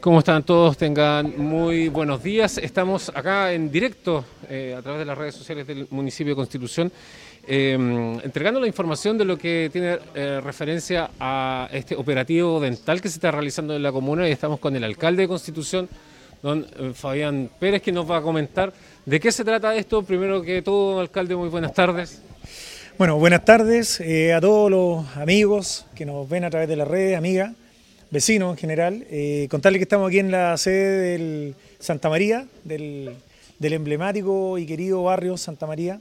¿Cómo están todos? Tengan muy buenos días. Estamos acá en directo eh, a través de las redes sociales del municipio de Constitución, eh, entregando la información de lo que tiene eh, referencia a este operativo dental que se está realizando en la comuna y estamos con el alcalde de Constitución, don Fabián Pérez, que nos va a comentar de qué se trata esto. Primero que todo, alcalde, muy buenas tardes. Bueno, buenas tardes eh, a todos los amigos que nos ven a través de las redes, amigas, vecinos en general. Eh, contarles que estamos aquí en la sede del Santa María, del, emblemático y querido barrio Santa María.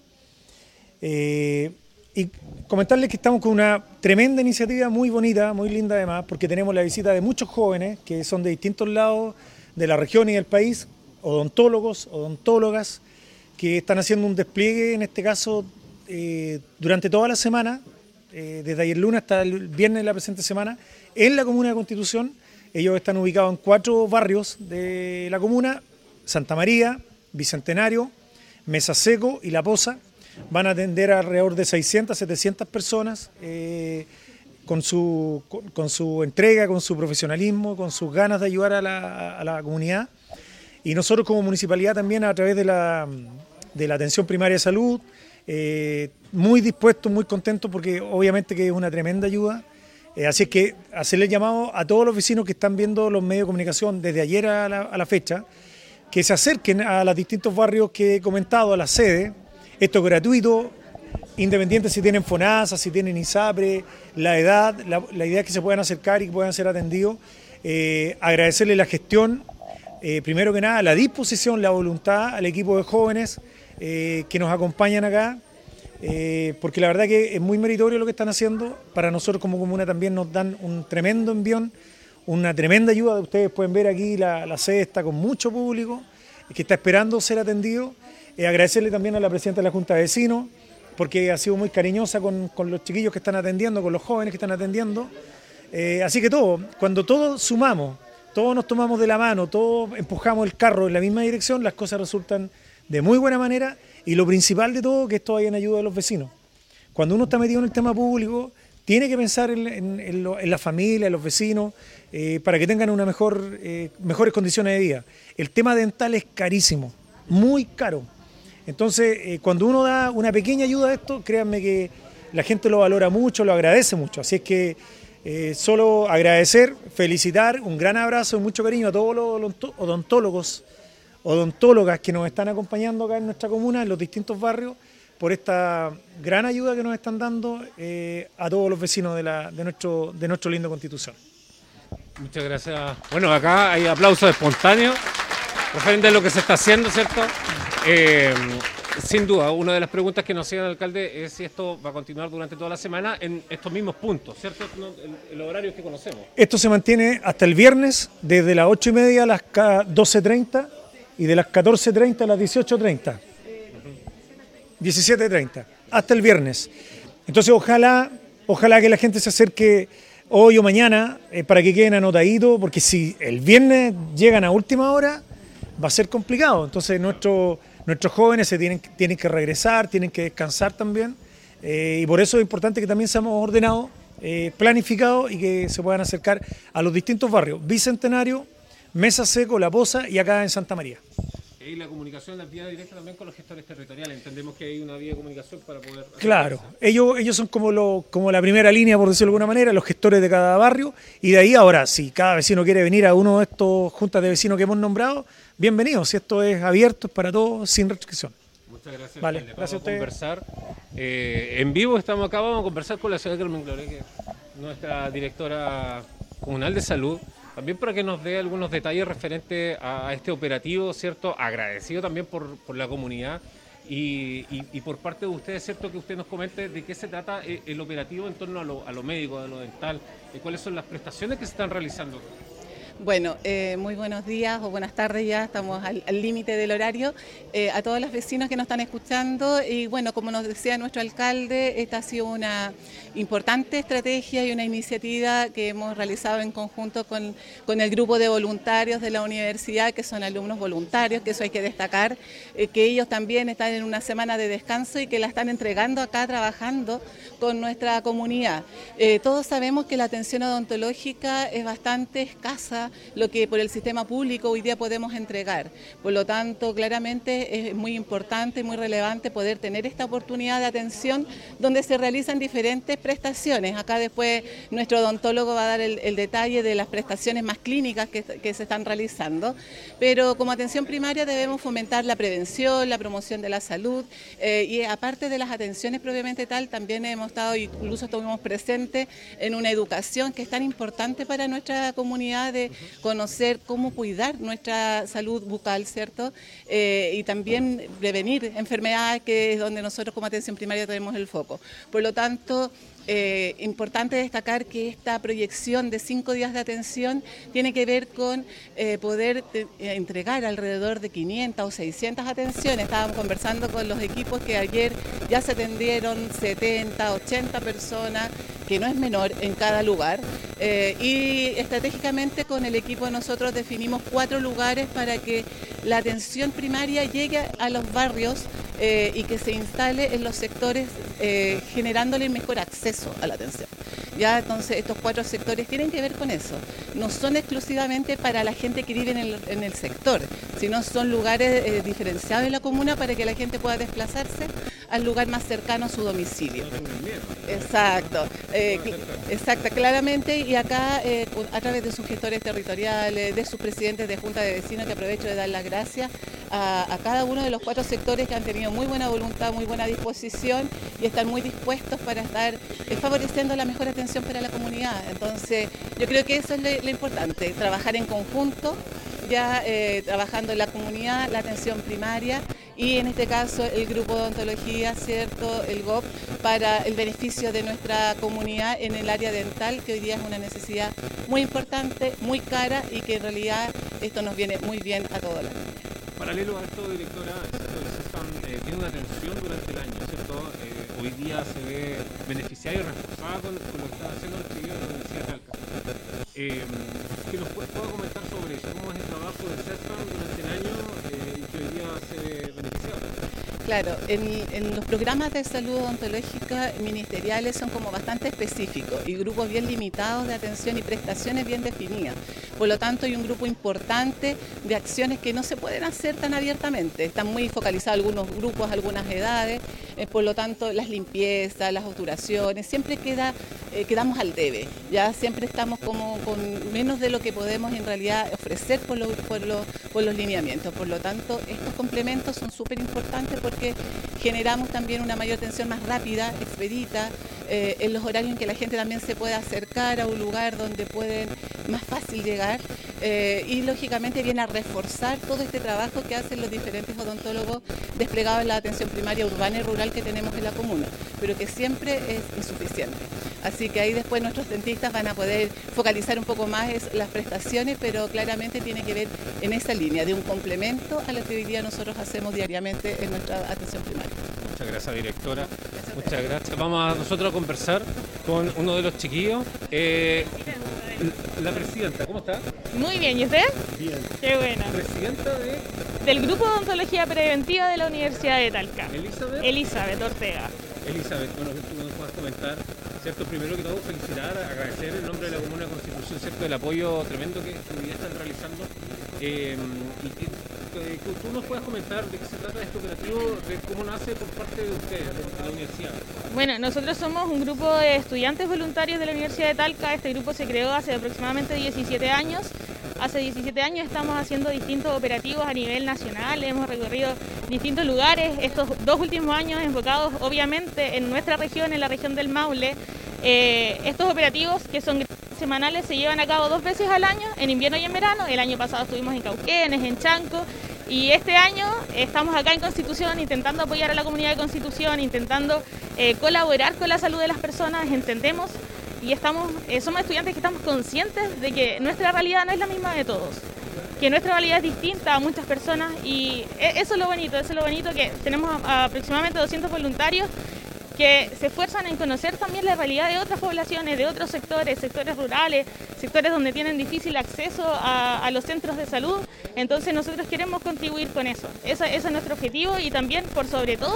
Eh, y comentarles que estamos con una tremenda iniciativa muy bonita, muy linda además, porque tenemos la visita de muchos jóvenes que son de distintos lados de la región y del país, odontólogos, odontólogas, que están haciendo un despliegue, en este caso, eh, durante toda la semana, eh, desde ayer lunes hasta el viernes de la presente semana, en la comuna de Constitución. Ellos están ubicados en cuatro barrios de la comuna, Santa María, Bicentenario, Mesa Seco y La Poza. Van a atender alrededor de 600, 700 personas eh, con, su, entrega, con su profesionalismo, con sus ganas de ayudar a la, comunidad. Y nosotros como municipalidad también a través de la, atención primaria de salud, eh, muy dispuesto, muy contento porque obviamente que es una tremenda ayuda. Eh, así es que hacerle llamado a todos los vecinos que están viendo los medios de comunicación desde ayer a la, fecha, que se acerquen a los distintos barrios que he comentado, a la sede. Esto es gratuito, independiente si tienen FONASA, si tienen ISAPRE, la edad, la, idea es que se puedan acercar y que puedan ser atendidos. Eh, agradecerle la gestión, primero que nada, la disposición, la voluntad al equipo de jóvenes eh, que nos acompañan acá, eh, porque la verdad que es muy meritorio lo que están haciendo. Para nosotros como comuna también nos dan un tremendo envión, una tremenda ayuda. Ustedes pueden ver aquí la, sede está con mucho público que está esperando ser atendido. Eh, agradecerle también a la presidenta de la Junta de Vecinos, porque ha sido muy cariñosa con los chiquillos que están atendiendo, con los jóvenes que están atendiendo. así que todo, cuando todos sumamos, todos nos tomamos de la mano, todos empujamos el carro en la misma dirección, las cosas resultan de muy buena manera y lo principal de todo, que esto vaya en ayuda de los vecinos. Cuando uno está metido en el tema público, tiene que pensar en, la familia, en los vecinos, eh, para que tengan una mejor, eh, mejores condiciones de vida. El tema dental es carísimo, muy caro. Entonces, eh, cuando uno da una pequeña ayuda a esto, créanme que la gente lo valora mucho, lo agradece mucho. Así es que solo agradecer, felicitar, un gran abrazo y mucho cariño a todos los odontólogos odontólogas que nos están acompañando acá en nuestra comuna, en los distintos barrios, por esta gran ayuda que nos están dando eh, a todos los vecinos de, la, de, nuestro, de nuestro lindo Constitución. Muchas gracias. Bueno, acá hay aplausos espontáneos referente a lo que se está haciendo, ¿cierto? Eh, sin duda, una de las preguntas que nos hacía el alcalde es si esto va a continuar durante toda la semana en estos mismos puntos, ¿cierto? El, horario que conocemos. Esto se mantiene hasta el viernes, desde las 8 y media a las 12.30 y de las 14.30 a las 18.30. 17.30, hasta el viernes. Entonces ojalá, ojalá que la gente se acerque hoy o mañana eh, para que queden anotaditos, porque si el viernes llegan a última hora, va a ser complicado. Entonces nuestros jóvenes se tienen, tienen que regresar, tienen que descansar también. Eh, y por eso es importante que también seamos ordenados, eh, planificados y que se puedan acercar a los distintos barrios. Bicentenario, Mesa Seco, La Poza y acá en Santa María. Y la comunicación la vía directa también con los gestores territoriales. Entendemos que hay una vía de comunicación para poder... Claro, ellos, ellos son como, lo, como la primera línea, por decirlo de alguna manera, los gestores de cada barrio. Y de ahí ahora, si cada vecino quiere venir a uno de estos juntas de vecinos que hemos nombrado, bienvenido. Si esto es abierto, es para todos, sin restricción. Muchas gracias. Vale, gracias a ustedes. conversar. Eh, en vivo estamos acá, vamos a conversar con la ciudad de Carmen Gloria, que nuestra directora comunal de salud. También para que nos dé algunos detalles referentes a este operativo, ¿cierto? Agradecido también por, la comunidad y, por parte de ustedes, ¿cierto? Que usted nos comente de qué se trata eh, el operativo en torno a lo, a lo médico, a lo dental, y cuáles son las prestaciones que se están realizando. Bueno, eh, muy buenos días o buenas tardes ya, estamos al límite del horario. Eh, a todos los vecinos que nos están escuchando y bueno, como nos decía nuestro alcalde, esta ha sido una importante estrategia y una iniciativa que hemos realizado en conjunto con, el grupo de voluntarios de la universidad, que son alumnos voluntarios, que eso hay que destacar, eh, que ellos también están en una semana de descanso y que la están entregando acá trabajando con nuestra comunidad. todos sabemos que la atención odontológica es bastante escasa lo que por el sistema público hoy día podemos entregar. Por lo tanto, claramente es muy importante, muy relevante poder tener esta oportunidad de atención donde se realizan diferentes prestaciones. Acá después nuestro odontólogo va a dar el, detalle de las prestaciones más clínicas que, se están realizando, pero como atención primaria debemos fomentar la prevención, la promoción de la salud eh, y aparte de las atenciones propiamente tal, también hemos estado, incluso estuvimos presentes en una educación que es tan importante para nuestra comunidad de conocer cómo cuidar nuestra salud bucal, ¿cierto? Eh, y también prevenir enfermedades, que es donde nosotros como atención primaria tenemos el foco. Por lo tanto, eh, importante destacar que esta proyección de cinco días de atención tiene que ver con eh, poder eh, entregar alrededor de 500 o 600 atenciones. Estábamos conversando con los equipos que ayer ya se atendieron 70, 80 personas, que no es menor en cada lugar. y estratégicamente con el equipo nosotros definimos cuatro lugares para que la atención primaria llegue a los barrios y que se instale en los sectores generándole mejor acceso a la atención. Ya entonces estos cuatro sectores tienen que ver con eso. No son exclusivamente para la gente que vive en el, sector, sino son lugares eh, diferenciados en la comuna para que la gente pueda desplazarse al lugar más cercano a su domicilio. Exacto, eh, exacto, claramente. Y acá, eh, a través de sus gestores territoriales, de sus presidentes de junta de vecinos, que aprovecho de dar las gracias a, cada uno de los cuatro sectores que han tenido muy buena voluntad, muy buena disposición y están muy dispuestos para estar eh, favoreciendo la mejor atención para la comunidad. Entonces, yo creo que eso es lo, importante, trabajar en conjunto, ya eh, trabajando en la comunidad, la atención primaria y en este caso el grupo de odontología, ¿cierto? el GOP, para el beneficio de nuestra comunidad en el área dental, que hoy día es una necesidad muy importante, muy cara y que en realidad esto nos viene muy bien a todos los Paralelo a esto, directora, eh, tiene una atención durante el año, ¿cierto? Eh, hoy día se ve beneficiario y reforzada con, lo que está haciendo el estudio de la Universidad de Talca. Eh, ¿Qué nos puede, comentar sobre eso? ¿Cómo es el trabajo de CESFAM durante el año y que hoy día se ve beneficiado? Claro, en, los programas de salud odontológica ministeriales son como bastante específicos y grupos bien limitados de atención y prestaciones bien definidas. Por lo tanto, hay un grupo importante de acciones que no se pueden hacer tan abiertamente. Están muy focalizados algunos grupos, algunas edades. Eh, por lo tanto, las limpiezas, las obturaciones, siempre queda, eh, quedamos al debe. Ya siempre estamos como con menos de lo que podemos en realidad ofrecer por, por, por los lineamientos. Por lo tanto, estos complementos son súper importantes porque que generamos también una mayor atención más rápida, expedita, eh, en los horarios en que la gente también se pueda acercar a un lugar donde pueden más fácil llegar eh, y lógicamente viene a reforzar todo este trabajo que hacen los diferentes odontólogos desplegados en la atención primaria urbana y rural que tenemos en la comuna, pero que siempre es insuficiente. Así que ahí después nuestros dentistas van a poder focalizar un poco más las prestaciones, pero claramente tiene que ver en esa línea de un complemento a lo que hoy día nosotros hacemos diariamente en nuestra atención primaria. Muchas gracias, directora. Muchas gracias. Vamos a nosotros a conversar con uno de los chiquillos. Eh, la presidenta, ¿cómo está? Muy bien, ¿y usted? Bien. Qué buena. Presidenta de... Del Grupo de Odontología Preventiva de la Universidad de Talca. Elizabeth. Elizabeth Ortega. Elizabeth, bueno, que tú nos puedas comentar, ¿cierto? Primero que todo, felicitar, agradecer en nombre de la Comuna de Constitución, ¿cierto? El apoyo tremendo que, que están realizando. Eh, y, que tú nos puedas comentar de qué se trata este operativo, de cómo nace por parte de ustedes, de la universidad. Bueno, nosotros somos un grupo de estudiantes voluntarios de la Universidad de Talca. Este grupo se creó hace aproximadamente 17 años. Hace 17 años estamos haciendo distintos operativos a nivel nacional, hemos recorrido distintos lugares, estos dos últimos años enfocados obviamente en nuestra región, en la región del Maule. Eh, estos operativos que son semanales se llevan a cabo dos veces al año, en invierno y en verano. El año pasado estuvimos en Cauquenes, en Chanco, y este año estamos acá en Constitución intentando apoyar a la comunidad de Constitución, intentando eh, colaborar con la salud de las personas. Entendemos y estamos, eh, somos estudiantes que estamos conscientes de que nuestra realidad no es la misma de todos que nuestra realidad es distinta a muchas personas y e, eso es lo bonito, eso es lo bonito que tenemos aproximadamente 200 voluntarios que se esfuerzan en conocer también la realidad de otras poblaciones, de otros sectores, sectores rurales, sectores donde tienen difícil acceso a, los centros de salud. Entonces nosotros queremos contribuir con eso. Ese, es nuestro objetivo y también, por sobre todo,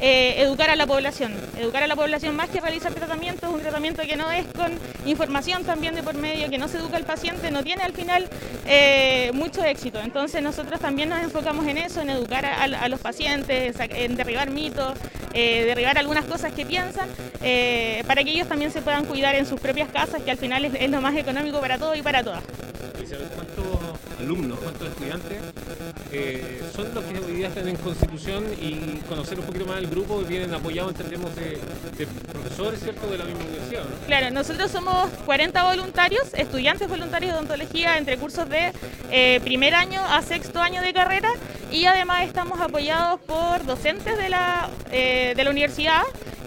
eh, educar a la población. Educar a la población más que realizar tratamientos, un tratamiento que no es con información también de por medio, que no se educa al paciente, no tiene al final eh, mucho éxito. Entonces nosotros también nos enfocamos en eso, en educar a, los pacientes, en derribar mitos, eh, derribar algunas cosas que piensan, eh, para que ellos también se puedan cuidar en sus propias casas, que al final es, lo más económico para todos y para todas. ¿Cuántos alumnos, cuántos estudiantes eh, son los que hoy día están en Constitución y conocer un poquito más el grupo y vienen apoyados, entendemos, de, profesores, ¿cierto?, de la misma universidad. Claro, nosotros somos 40 voluntarios, estudiantes voluntarios de odontología entre cursos de eh, primer año a sexto año de carrera y además estamos apoyados por docentes de la, de la universidad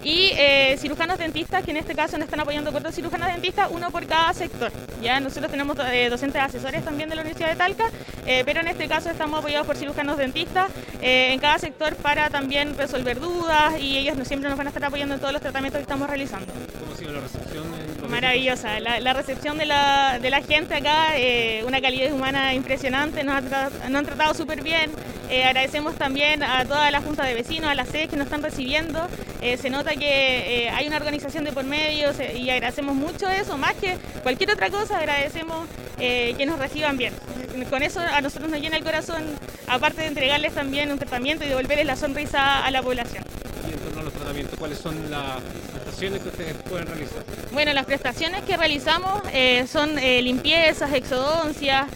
y eh, cirujanos dentistas, que en este caso nos están apoyando cuatro cirujanos dentistas, uno por cada sector. Ya nosotros tenemos eh, docentes asesores también de la Universidad de Talca, eh, pero en este caso estamos apoyados por cirujanos dentistas en cada sector para también resolver dudas y ellos siempre nos van a estar apoyando en todos los tratamientos que estamos realizando. ¿Cómo ha sido la recepción? Maravillosa, la, recepción de la, de la, gente acá, una calidad humana impresionante, nos, han tratado súper bien. Agradecemos también a toda la Junta de Vecinos, a las sedes que nos están recibiendo. se nota que eh, hay una organización de por medio y agradecemos mucho eso, más que cualquier otra cosa, agradecemos eh, que nos reciban bien. Con eso a nosotros nos llena el corazón, aparte de entregarles también un tratamiento y devolverles la sonrisa a la población. Y en torno a los tratamientos, ¿cuáles son las prestaciones que ustedes pueden realizar? Bueno, las prestaciones que realizamos eh, son limpiezas, exodoncias,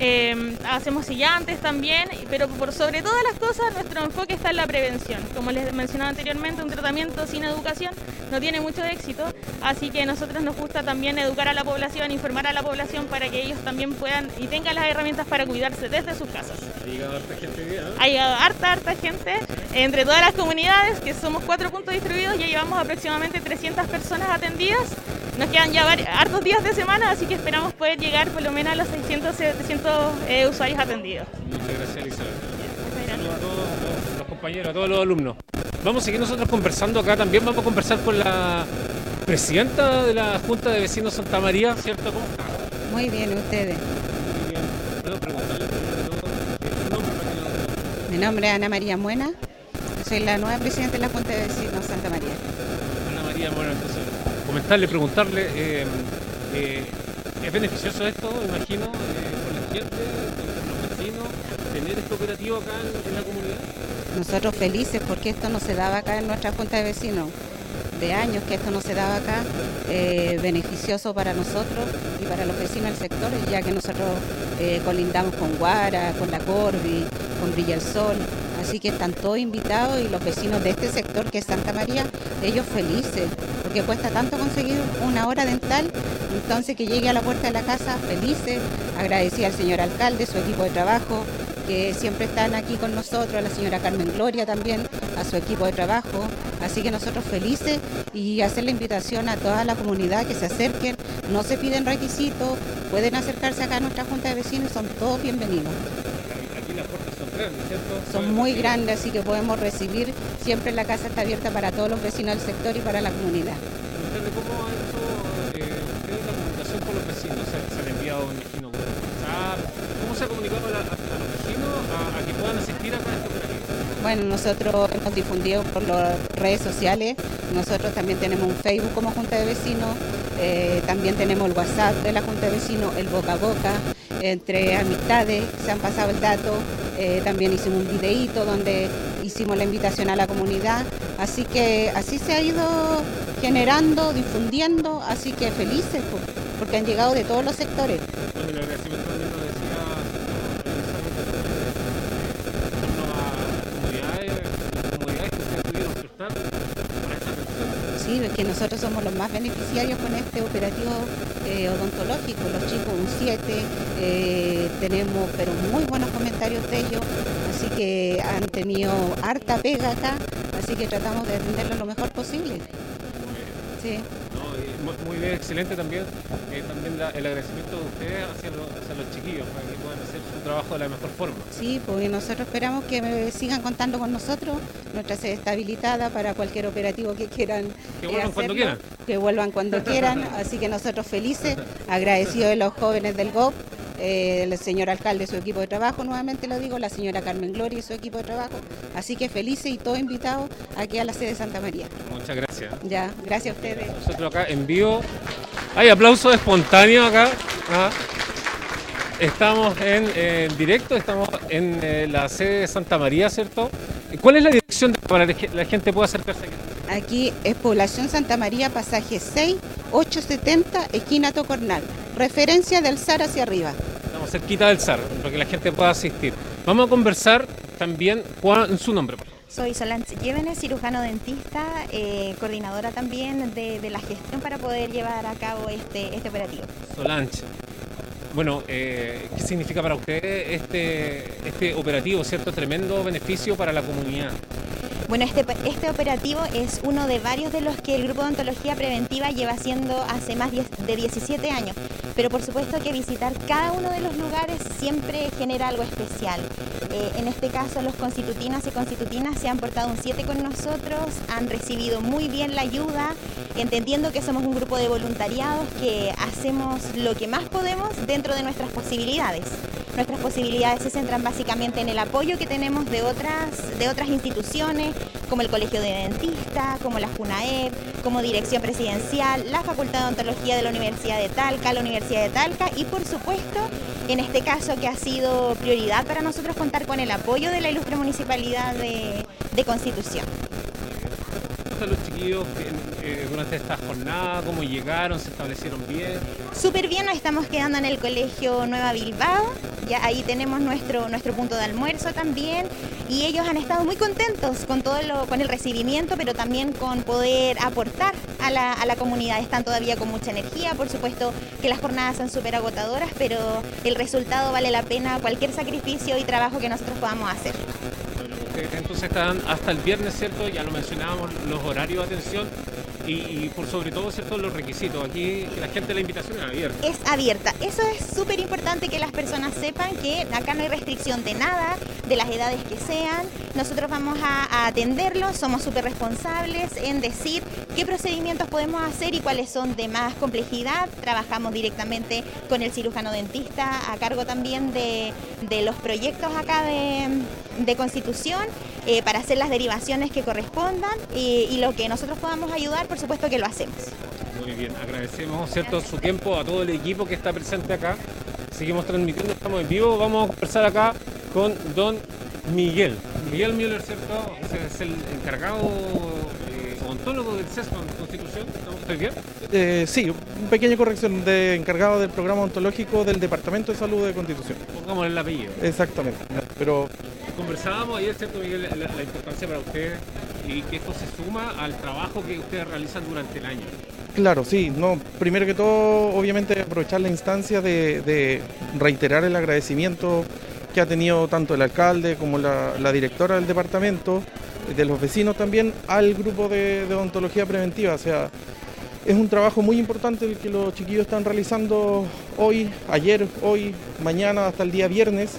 eh, hacemos sillantes también, pero por sobre todas las cosas nuestro enfoque está en la prevención. Como les mencionaba anteriormente, un tratamiento sin educación no tiene mucho éxito, así que a nosotros nos gusta también educar a la población, informar a la población para que ellos también puedan y tengan las herramientas para cuidarse desde sus casas. Ha llegado harta gente Ha llegado harta, harta gente entre todas las comunidades, que somos cuatro puntos distribuidos, ya llevamos aproximadamente 300 personas atendidas. Nos quedan ya hartos días de semana, así que esperamos poder llegar por lo menos a los 600, 700 eh, usuarios atendidos. Muchas gracias, Elizabeth. Saludos a todos los, compañeros, a todos los alumnos. Vamos a seguir nosotros conversando acá también. Vamos a conversar con la presidenta de la Junta de Vecinos Santa María, ¿cierto? ¿Cómo Muy bien, ustedes. Muy bien. ¿Puedo preguntarle Mi nombre es Ana María Muena. Soy la nueva presidenta de la Junta de Vecinos Santa María. Ana María Muena, entonces comentarle, preguntarle, eh, eh, ¿es beneficioso esto, imagino, eh, con la gente, con los vecinos, tener este operativo acá en, la comunidad? Nosotros felices porque esto no se daba acá en nuestra Junta de Vecinos de años que esto no se daba acá, beneficioso para nosotros y para los vecinos del sector, ya que nosotros colindamos con Guara, con La Corvi, con Brilla el Sol, Así que están todos invitados y los vecinos de este sector que es Santa María, ellos felices, porque cuesta tanto conseguir una hora dental, entonces que llegue a la puerta de la casa felices, agradecía al señor alcalde, su equipo de trabajo, que siempre están aquí con nosotros, a la señora Carmen Gloria también, a su equipo de trabajo. Así que nosotros felices y hacer la invitación a toda la comunidad que se acerquen, no se piden requisitos, pueden acercarse acá a nuestra Junta de Vecinos, son todos bienvenidos. Son muy grandes, así que podemos recibir. Siempre la casa está abierta para todos los vecinos del sector y para la comunidad. ¿Cómo ha hecho eh, la comunicación con los vecinos? ¿Se, ha enviado, un imagino, WhatsApp? ¿Cómo se ha comunicado a, los vecinos a, que puedan asistir acá a operativo? Bueno, nosotros hemos difundido por las redes sociales. Nosotros también tenemos un Facebook como Junta de Vecinos. Eh, también tenemos el WhatsApp de la Junta de Vecinos, el boca a boca, entre amistades, se han pasado el dato, eh, también hicimos un videíto donde hicimos la invitación a la comunidad, así que así se ha ido generando, difundiendo, así que felices porque han llegado de todos los sectores. Sí, es que nosotros somos los más beneficiarios con este operativo eh, odontológico, los chicos un 7, eh, tenemos pero muy buenos comentarios de ellos, así que han tenido harta pega acá, así que tratamos de atenderlo lo mejor posible. Sí. muy bien, excelente también, eh, también el agradecimiento de ustedes hacia los, hacia los chiquillos para que puedan hacer su trabajo de la mejor forma. Sí, porque nosotros esperamos que sigan contando con nosotros, nuestra sede está habilitada para cualquier operativo que quieran. Que vuelvan cuando quieran. Que vuelvan cuando quieran, así que nosotros felices, agradecidos de los jóvenes del GOP eh, el señor alcalde y su equipo de trabajo, nuevamente lo digo, la señora Carmen Gloria y su equipo de trabajo. Así que felices y todos invitados aquí a la sede de Santa María. Muchas gracias. Ya, gracias a ustedes. Nosotros acá en vivo. Hay aplausos espontáneos acá. ¿ah? Estamos en, directo, estamos en eh, la sede de Santa María, ¿cierto? ¿Cuál es la dirección para que la gente pueda acercarse aquí? Aquí es Población Santa María, pasaje 6, 870, esquina Tocornal. Referencia del SAR hacia arriba cerquita del SAR, para que la gente pueda asistir. Vamos a conversar también, ¿cuál es su nombre? Soy Solange Llévenes, cirujano dentista, eh, coordinadora también de, la gestión para poder llevar a cabo este, este operativo. Solange, bueno, eh, ¿qué significa para usted este, este operativo, cierto? Tremendo beneficio para la comunidad. Bueno, este, este operativo es uno de varios de los que el Grupo de Ontología Preventiva lleva haciendo hace más de 17 años. Pero por supuesto que visitar cada uno de los lugares siempre genera algo especial. Eh, en este caso, los constitutinas y constitutinas se han portado un 7 con nosotros, han recibido muy bien la ayuda, entendiendo que somos un grupo de voluntariados que hacemos lo que más podemos dentro de nuestras posibilidades. Nuestras posibilidades se centran básicamente en el apoyo que tenemos de otras, de otras instituciones, como el Colegio de Dentistas, como la FUNAEP, como Dirección Presidencial, la Facultad de Ontología de la Universidad de Talca, la Universidad de Talca y por supuesto, en este caso que ha sido prioridad para nosotros contar con el apoyo de la ilustre Municipalidad de, de Constitución los chiquillos eh, durante esta jornada? ¿Cómo llegaron? ¿Se establecieron bien? Súper bien, nos estamos quedando en el Colegio Nueva Bilbao. Ya ahí tenemos nuestro, nuestro punto de almuerzo también. Y ellos han estado muy contentos con todo lo, con el recibimiento, pero también con poder aportar a la, a la comunidad. Están todavía con mucha energía, por supuesto que las jornadas son súper agotadoras, pero el resultado vale la pena cualquier sacrificio y trabajo que nosotros podamos hacer entonces están hasta el viernes, ¿cierto? Ya lo mencionábamos, los horarios de atención y, por sobre todo, ¿cierto? Los requisitos. Aquí la gente la invitación es abierta. Es abierta. Eso es súper importante que las personas sepan que acá no hay restricción de nada, de las edades que sean. Nosotros vamos a, atenderlos, somos súper responsables en decir qué procedimientos podemos hacer y cuáles son de más complejidad. Trabajamos directamente con el cirujano dentista a cargo también de, los proyectos acá de, Constitución eh, para hacer las derivaciones que correspondan y, y lo que nosotros podamos ayudar, por supuesto que lo hacemos. Muy bien, agradecemos ¿cierto? su tiempo a todo el equipo que está presente acá. Seguimos transmitiendo, estamos en vivo. Vamos a conversar acá con don Miguel. Miguel Müller, ¿cierto? Es el encargado eh, ontólogo del CESPAN Constitución. ¿Estoy bien? Eh, sí, una pequeña corrección de encargado del programa ontológico del Departamento de Salud de Constitución. Pongamos el apellido. Exactamente. Pero conversábamos ayer, ¿cierto, Miguel? La, importancia para ustedes y que esto se suma al trabajo que ustedes realizan durante el año. Claro, sí. No, primero que todo, obviamente aprovechar la instancia de reiterar el agradecimiento que ha tenido tanto el alcalde como la, directora del departamento, de los vecinos también, al grupo de, odontología preventiva. O sea, es un trabajo muy importante el que los chiquillos están realizando hoy, ayer, hoy, mañana, hasta el día viernes,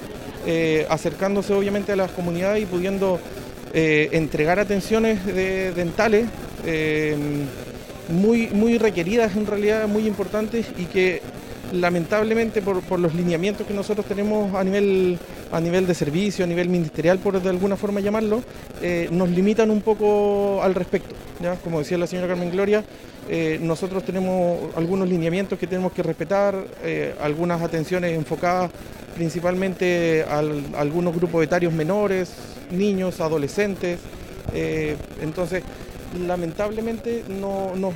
eh, acercándose obviamente a las comunidades y pudiendo eh, entregar atenciones dentales eh, muy, muy requeridas en realidad, muy importantes y que lamentablemente por, los lineamientos que nosotros tenemos a nivel, a nivel de servicio, a nivel ministerial, por de alguna forma llamarlo, nos limitan un poco al respecto. ¿ya? Como decía la señora Carmen Gloria, eh, nosotros tenemos algunos lineamientos que tenemos que respetar, eh, algunas atenciones enfocadas principalmente a algunos grupos etarios menores, niños, adolescentes. entonces, lamentablemente no, no,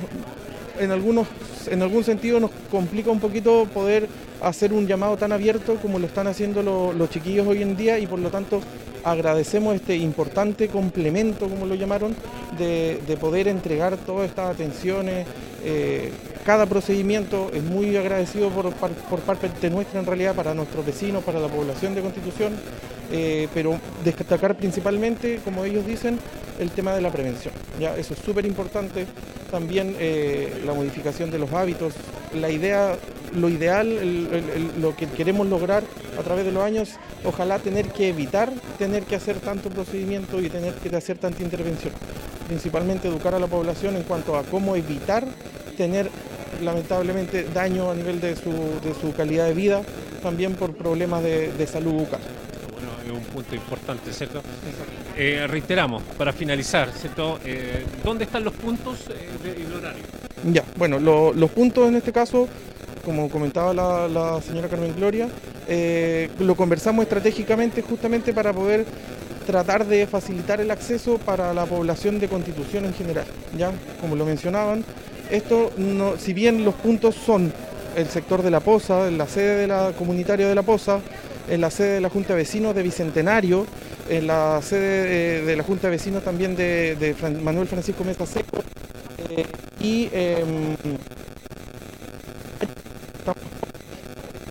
en, algunos, en algún sentido nos complica un poquito poder hacer un llamado tan abierto como lo están haciendo los chiquillos hoy en día y por lo tanto agradecemos este importante complemento, como lo llamaron, de, poder entregar todas estas atenciones. Eh, cada procedimiento es muy agradecido por, parte nuestra en realidad para nuestros vecinos, para la población de Constitución, eh, pero destacar principalmente, como ellos dicen, el tema de la prevención. Eso es súper importante. También eh, la modificación de los hábitos. La idea, lo ideal, lo que queremos lograr a través de los años, ojalá tener que evitar tener que hacer tanto procedimiento y tener que hacer tanta intervención. Principalmente educar a la población en cuanto a cómo evitar tener lamentablemente daño a nivel de su, de su calidad de vida, también por problemas de, de salud bucal es un punto importante, ¿cierto? Eh, reiteramos, para finalizar, ¿cierto? Eh, ¿Dónde están los puntos eh, del horario? Ya, bueno, los puntos en este caso, como comentaba la, señora Carmen Gloria, lo conversamos estratégicamente justamente para poder tratar de facilitar el acceso para la población de Constitución en general, ya, como lo mencionaban. Esto, no, si bien los puntos son el sector de la Poza, la sede de la comunitaria de la Poza, en la sede de la Junta de Vecinos de Bicentenario, en la sede de, la Junta de Vecinos también de, Manuel Francisco Mesa Seco eh, y em,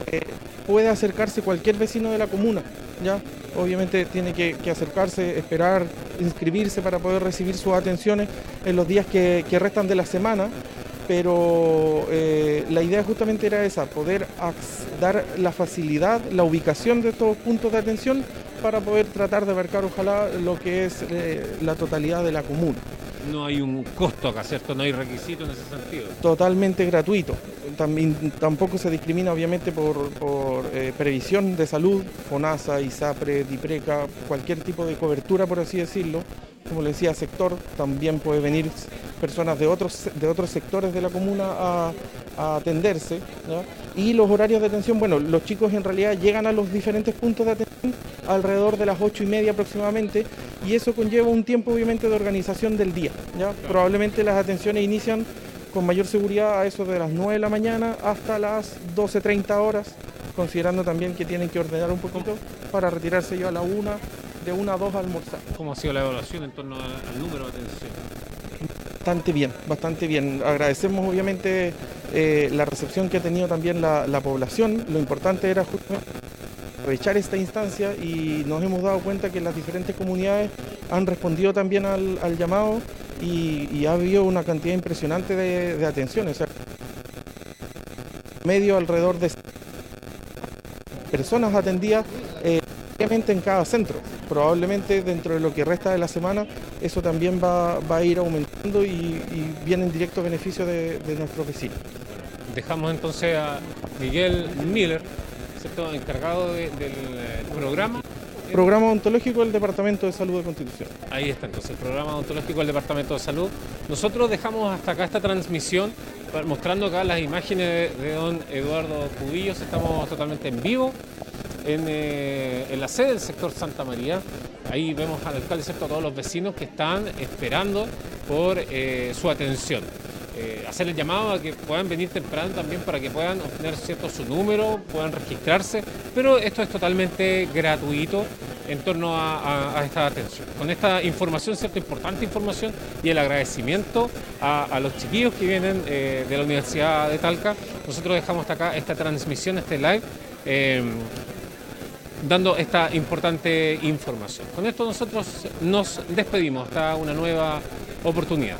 eh, puede acercarse cualquier vecino de la comuna, ¿ya? Obviamente tiene que, acercarse, esperar, inscribirse para poder recibir sus atenciones en los días que restan de la semana pero eh, la idea justamente era esa, poder dar la facilidad, la ubicación de estos puntos de atención para poder tratar de abarcar ojalá lo que es eh, la totalidad de la comuna. No hay un costo acá, ¿cierto? No hay requisito en ese sentido. Totalmente gratuito. También, tampoco se discrimina obviamente por, eh, previsión de salud, FONASA, ISAPRE, DIPRECA, cualquier tipo de cobertura por así decirlo como le decía, sector, también puede venir personas de otros, de otros sectores de la comuna a, atenderse. Y los horarios de atención, bueno, los chicos en realidad llegan a los diferentes puntos de atención alrededor de las ocho y media aproximadamente y eso conlleva un tiempo obviamente de organización del día. ¿ya? Probablemente las atenciones inician con mayor seguridad a eso de las 9 de la mañana hasta las 12.30 horas, considerando también que tienen que ordenar un poquito para retirarse yo a la una de una a dos a almorzar. ¿Cómo ha sido la evaluación en torno al número de atención? Bastante bien, bastante bien. Agradecemos obviamente eh, la recepción que ha tenido también la, población. Lo importante era aprovechar esta instancia y nos hemos dado cuenta que las diferentes comunidades han respondido también al, llamado y, ha habido una cantidad impresionante de, atenciones. medio alrededor de personas atendidas eh, en cada centro probablemente dentro de lo que resta de la semana eso también va, a ir aumentando y, viene en directo beneficio de, nuestros vecinos. Dejamos entonces a Miguel Miller, encargado del eh, programa. Programa ontológico del Departamento de Salud de Constitución. Ahí está entonces, el programa ontológico del Departamento de Salud. Nosotros dejamos hasta acá esta transmisión mostrando acá las imágenes de, don Eduardo Cubillos. Estamos totalmente en vivo eh, en, la sede del sector Santa María. Ahí vemos al alcalde, ¿cierto? a todos los vecinos que están esperando por eh, su atención. Eh, hacer el llamado a que puedan venir temprano también para que puedan obtener cierto su número, puedan registrarse, pero esto es totalmente gratuito en torno a, esta atención. Con esta información, cierta importante información y el agradecimiento a, los chiquillos que vienen de la Universidad de Talca, nosotros dejamos hasta acá esta transmisión, este live dando esta importante información. Con esto nosotros nos despedimos hasta una nueva oportunidad.